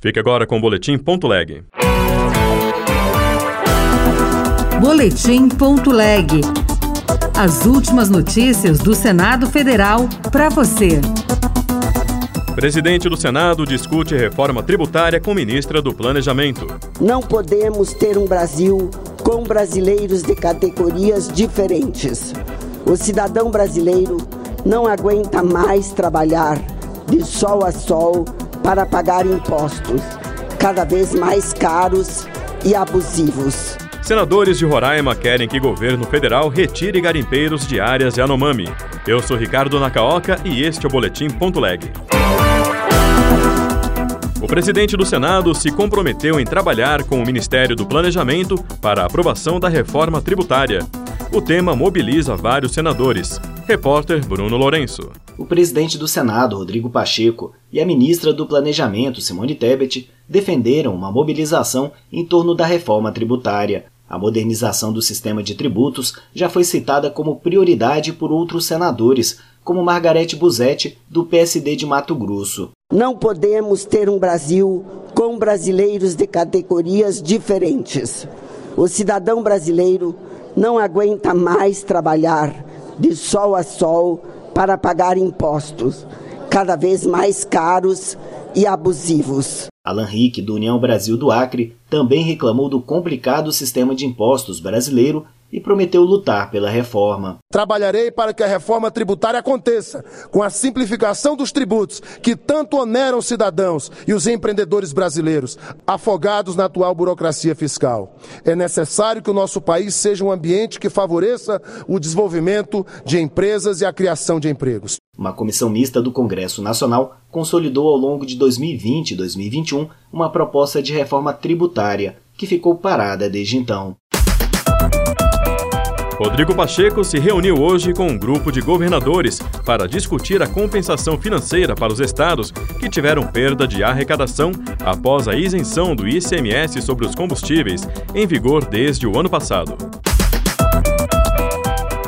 Fique agora com o Boletim Ponto Leg. Boletim Ponto Leg. As últimas notícias do Senado Federal para você. Presidente do Senado discute reforma tributária com ministra do Planejamento. Não podemos ter um Brasil com brasileiros de categorias diferentes. O cidadão brasileiro não aguenta mais trabalhar de sol a sol para pagar impostos cada vez mais caros e abusivos. Senadores de Roraima querem que governo federal retire garimpeiros de áreas Yanomami. Eu sou Ricardo Nakaoka e este é o Boletim Ponto Leg. O presidente do Senado se comprometeu em trabalhar com o Ministério do Planejamento para a aprovação da reforma tributária. O tema mobiliza vários senadores. Repórter Bruno Lourenço. O presidente do Senado, Rodrigo Pacheco, e a ministra do Planejamento, Simone Tebet, defenderam uma mobilização em torno da reforma tributária. A modernização do sistema de tributos já foi citada como prioridade por outros senadores, como Margarete Busetti, do PSD de Mato Grosso. Não podemos ter um Brasil com brasileiros de categorias diferentes. O cidadão brasileiro não aguenta mais trabalhar de sol a sol para pagar impostos cada vez mais caros e abusivos. Alan Rick, do União Brasil do Acre, também reclamou do complicado sistema de impostos brasileiro e prometeu lutar pela reforma. Trabalharei para que a reforma tributária aconteça, com a simplificação dos tributos que tanto oneram os cidadãos e os empreendedores brasileiros, afogados na atual burocracia fiscal. É necessário que o nosso país seja um ambiente que favoreça o desenvolvimento de empresas e a criação de empregos. Uma comissão mista do Congresso Nacional consolidou ao longo de 2020 e 2021 uma proposta de reforma tributária, que ficou parada desde então. Rodrigo Pacheco se reuniu hoje com um grupo de governadores para discutir a compensação financeira para os estados que tiveram perda de arrecadação após a isenção do ICMS sobre os combustíveis, em vigor desde o ano passado.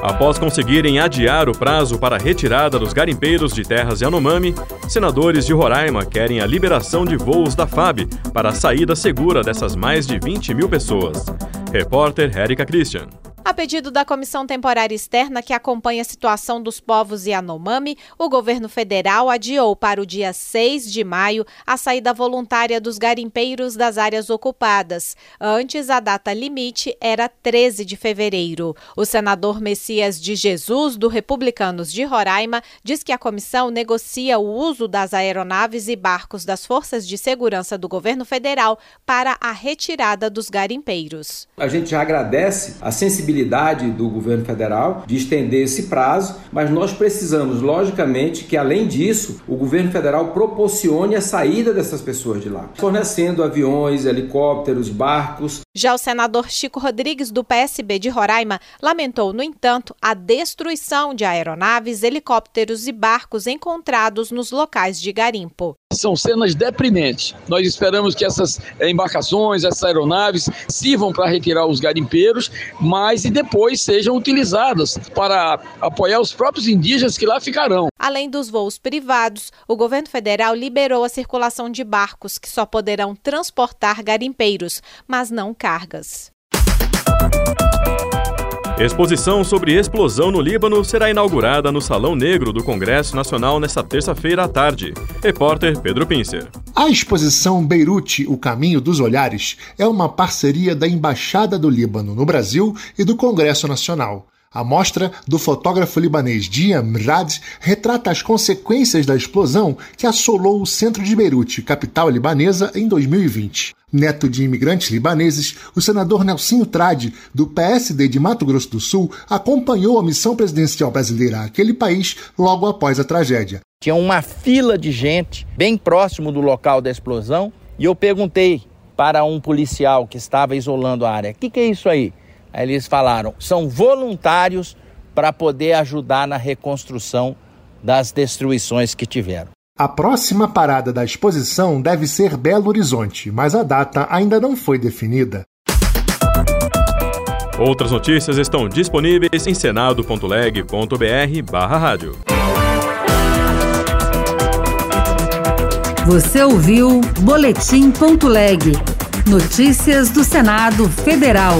Após conseguirem adiar o prazo para a retirada dos garimpeiros de terras Yanomami, senadores de Roraima querem a liberação de voos da FAB para a saída segura dessas mais de 20 mil pessoas. Repórter Érica Christian. A pedido da Comissão Temporária Externa que acompanha a situação dos povos Yanomami, o governo federal adiou para o dia 6 de maio a saída voluntária dos garimpeiros das áreas ocupadas. Antes, a data limite era 13 de fevereiro. O senador Messias de Jesus, do Republicanos de Roraima, diz que a comissão negocia o uso das aeronaves e barcos das forças de segurança do governo federal para a retirada dos garimpeiros. A gente agradece a sensibilidade possibilidade do governo federal de estender esse prazo, mas nós precisamos, logicamente, que além disso, o governo federal proporcione a saída dessas pessoas de lá, fornecendo aviões, helicópteros, barcos. Já o senador Chico Rodrigues, do PSB de Roraima, lamentou, no entanto, a destruição de aeronaves, helicópteros e barcos encontrados nos locais de garimpo. São cenas deprimentes. Nós esperamos que essas embarcações, essas aeronaves sirvam para retirar os garimpeiros, mas e depois sejam utilizadas para apoiar os próprios indígenas que lá ficarão. Além dos voos privados, o governo federal liberou a circulação de barcos que só poderão transportar garimpeiros, mas não cargas. Exposição sobre explosão no Líbano será inaugurada no Salão Negro do Congresso Nacional nesta terça-feira à tarde. Repórter Pedro Pincer. A exposição Beirute, o Caminho dos Olhares, é uma parceria da Embaixada do Líbano no Brasil e do Congresso Nacional. A mostra do fotógrafo libanês Diam Rad retrata as consequências da explosão que assolou o centro de Beirute, capital libanesa, em 2020. Neto de imigrantes libaneses, o senador Nelsinho Trade, do PSD de Mato Grosso do Sul, acompanhou a missão presidencial brasileira àquele país logo após a tragédia. Tinha uma fila de gente bem próximo do local da explosão e eu perguntei para um policial que estava isolando a área: o que, que é isso aí? Aí eles falaram: são voluntários para poder ajudar na reconstrução das destruições que tiveram. A próxima parada da exposição deve ser Belo Horizonte, mas a data ainda não foi definida. Outras notícias estão disponíveis em senado.leg.br/rádio. Você ouviu Boletim.leg. Notícias do Senado Federal.